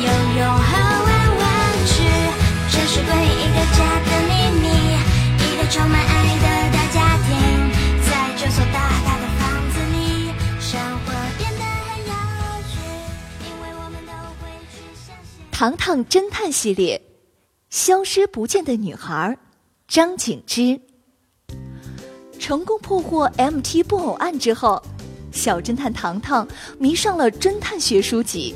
有用和玩玩具，这是归一个家的秘密，一个充满爱的大家庭，在这所大大的房子里，生活变得很有趣，因为我们都会去相信。糖糖侦探系列，消失不见的女孩，张景之。成功破获 MT 布偶案之后，小侦探糖糖迷上了侦探学书籍。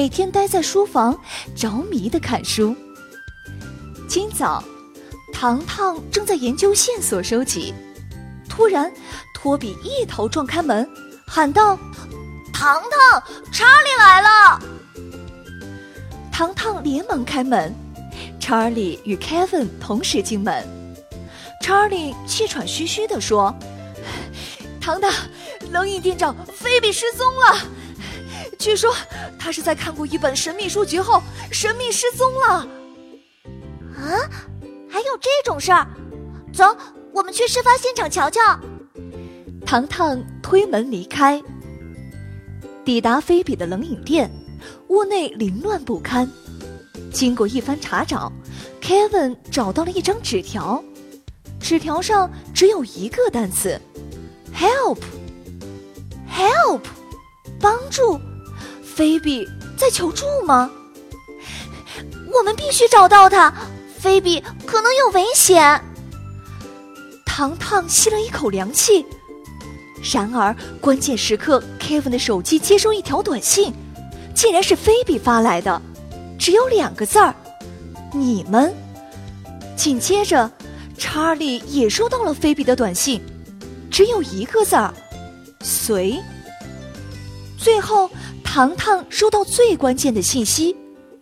每天待在书房，着迷的看书。今早，糖糖正在研究线索收集，突然，托比一头撞开门，喊道：“糖糖，查理来了！”糖糖连忙开门，查理与 Kevin 同时进门。查理气喘吁吁地说：“糖糖，冷饮店长菲比失踪了。”据说他是在看过一本神秘书籍后神秘失踪了。啊，还有这种事儿？走，我们去事发现场瞧瞧。糖糖推门离开，抵达菲比的冷饮店，屋内凌乱不堪。经过一番查找，Kevin 找到了一张纸条，纸条上只有一个单词：help，help，帮助。菲比在求助吗？我们必须找到他，菲比可能有危险。糖糖吸了一口凉气，然而关键时刻，Kevin 的手机接收一条短信，竟然是菲比发来的，只有两个字儿：“你们。”紧接着，查理也收到了菲比的短信，只有一个字儿：“随。”最后。糖糖收到最关键的信息，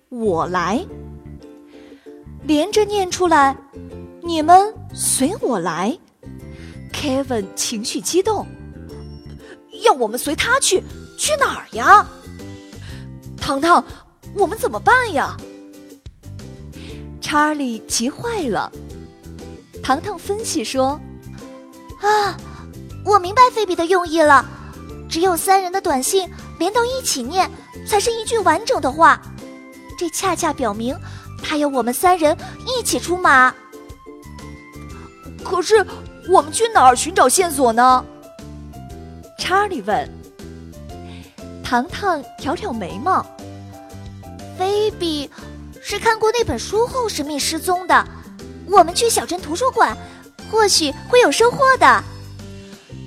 我来。连着念出来，你们随我来。Kevin 情绪激动，要我们随他去，去哪儿呀？糖糖，我们怎么办呀？查理急坏了。糖糖分析说：“啊，我明白菲比的用意了，只有三人的短信。”连到一起念，才是一句完整的话。这恰恰表明，他要我们三人一起出马。可是，我们去哪儿寻找线索呢？查理问。糖糖挑挑眉毛。菲比是看过那本书后神秘失踪的。我们去小镇图书馆，或许会有收获的。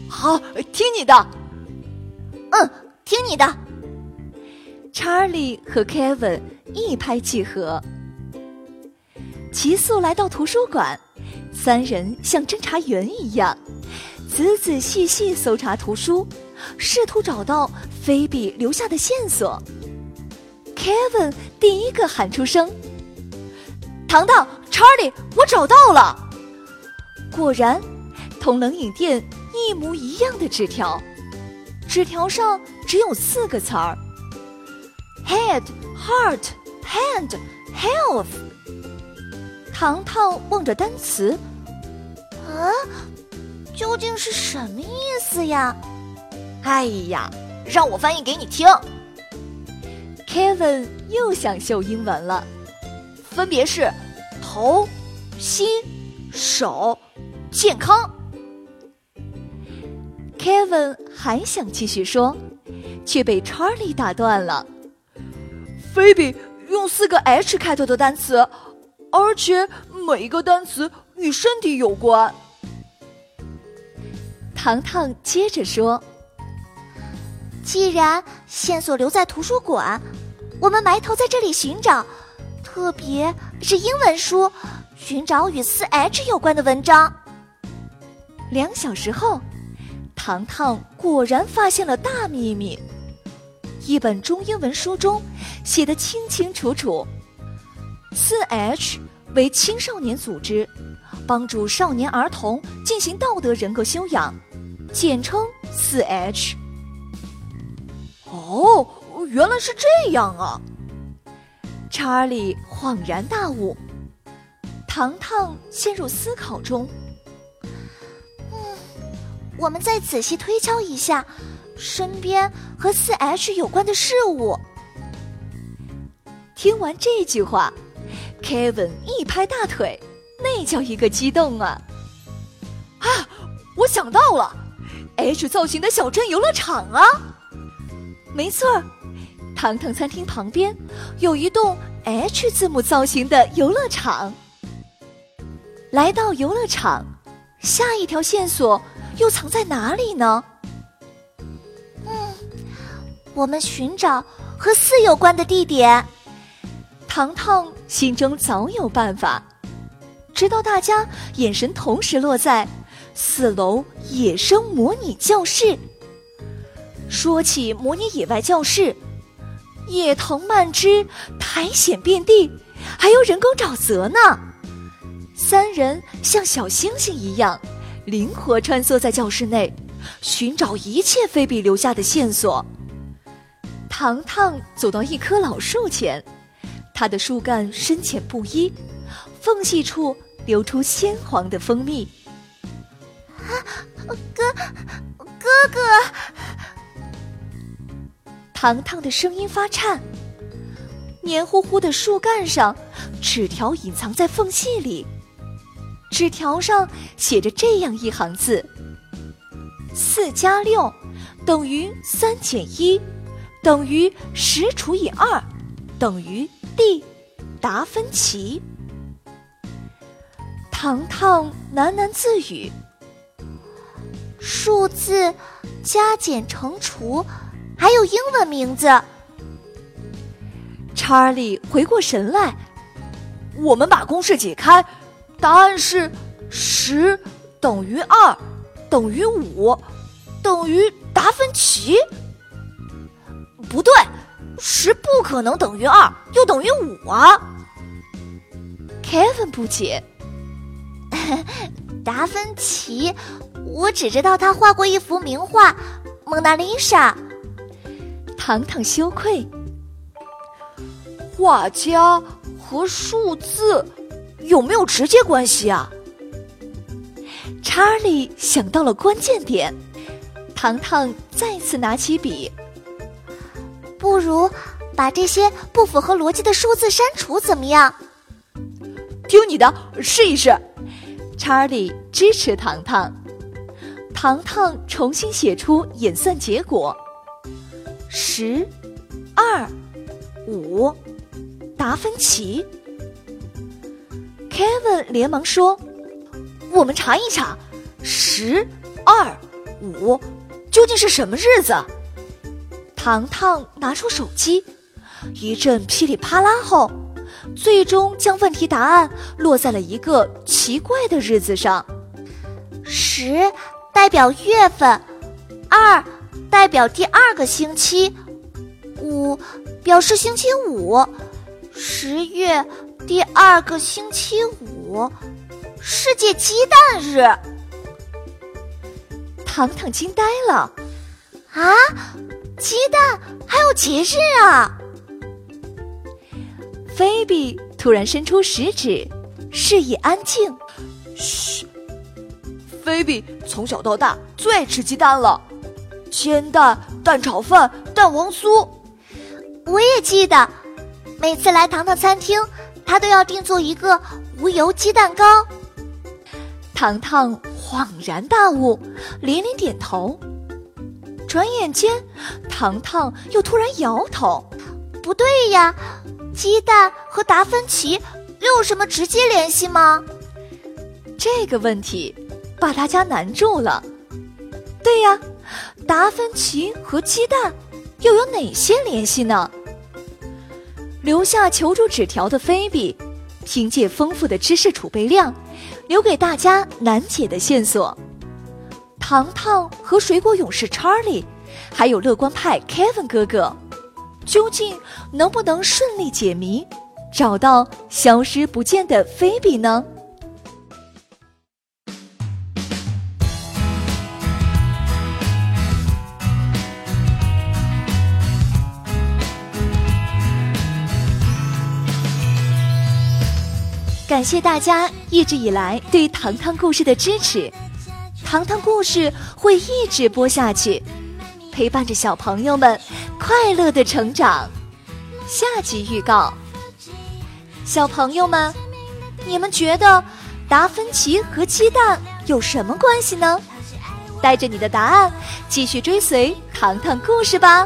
好，听你的。嗯。听你的，查理和 Kevin 一拍即合，急速来到图书馆，三人像侦查员一样，仔仔细细搜查图书，试图找到菲比留下的线索。Kevin 第一个喊出声：“糖糖，查理，我找到了！”果然，同冷饮店一模一样的纸条。纸条上只有四个词儿：head、heart、hand、health。糖糖望着单词，啊，究竟是什么意思呀？哎呀，让我翻译给你听。Kevin 又想秀英文了，分别是头、心、手、健康。Kevin 还想继续说，却被 Charlie 打断了。菲比用四个 H 开头的单词，而且每一个单词与身体有关。糖糖接着说：“既然线索留在图书馆，我们埋头在这里寻找，特别是英文书，寻找与四 H 有关的文章。”两小时后。糖糖果然发现了大秘密，一本中英文书中写得清清楚楚。四 H 为青少年组织，帮助少年儿童进行道德人格修养，简称四 H。哦，原来是这样啊！查理恍然大悟，糖糖陷入思考中。我们再仔细推敲一下身边和四 H 有关的事物。听完这句话。Kevin 一拍大腿，那叫一个激动啊！啊，我想到了，H 造型的小镇游乐场啊！没错，糖糖餐厅旁边有一栋 H 字母造型的游乐场。来到游乐场，下一条线索又藏在哪里呢？嗯，我们寻找和四有关的地点。糖糖心中早有办法，直到大家眼神同时落在四楼野生模拟教室。说起模拟野外教室，野藤蔓枝，苔藓遍地，还有人工沼泽呢。三人像小星星一样，灵活穿梭在教室内，寻找一切菲比留下的线索。糖糖走到一棵老树前。它的树干深浅不一，缝隙处流出鲜黄的蜂蜜。啊，哥，哥哥！糖糖的声音发颤。黏糊糊的树干上，纸条隐藏在缝隙里。纸条上写着这样一行字：“四加六等于三减一，等于十除以二，等于。” D，达芬奇。糖糖喃喃自语：“数字加减乘除，还有英文名字。”查理回过神来：“我们把公式解开，答案是十等于二等于五等于达芬奇。不对。”十不可能等于二，又等于五啊！Kevin 不解。达芬奇，我只知道他画过一幅名画《蒙娜丽莎》。糖糖羞愧。画家和数字有没有直接关系啊？查理想到了关键点。糖糖再次拿起笔。不如把这些不符合逻辑的数字删除，怎么样？听你的，试一试。查理支持糖糖。糖糖重新写出演算结果：十、二、五，达芬奇。Kevin 连忙说：“我们查一查，十、二、五究竟是什么日子？”糖糖拿出手机，一阵噼里啪啦后，最终将问题答案落在了一个奇怪的日子上：十代表月份，二代表第二个星期，五表示星期五。十月第二个星期五，世界鸡蛋日。糖糖惊呆了，啊！鸡蛋还有节日啊！菲比突然伸出食指，示意安静。嘘，菲比从小到大最爱吃鸡蛋了，煎蛋、蛋炒饭、蛋黄酥。我也记得，每次来糖糖餐厅，他都要定做一个无油鸡蛋糕。糖糖恍然大悟，连连点头。转眼间，糖糖又突然摇头：“不对呀，鸡蛋和达芬奇又有什么直接联系吗？”这个问题把大家难住了。对呀，达芬奇和鸡蛋又有哪些联系呢？留下求助纸条的菲比，凭借丰富的知识储备量，留给大家难解的线索。糖糖和水果勇士查理，还有乐观派 Kevin 哥哥，究竟能不能顺利解谜，找到消失不见的菲比呢？感谢大家一直以来对糖糖故事的支持，糖糖故事会一直播下去，陪伴着小朋友们快乐的成长。下集预告：小朋友们，你们觉得达芬奇和鸡蛋有什么关系呢？带着你的答案，继续追随糖糖故事吧。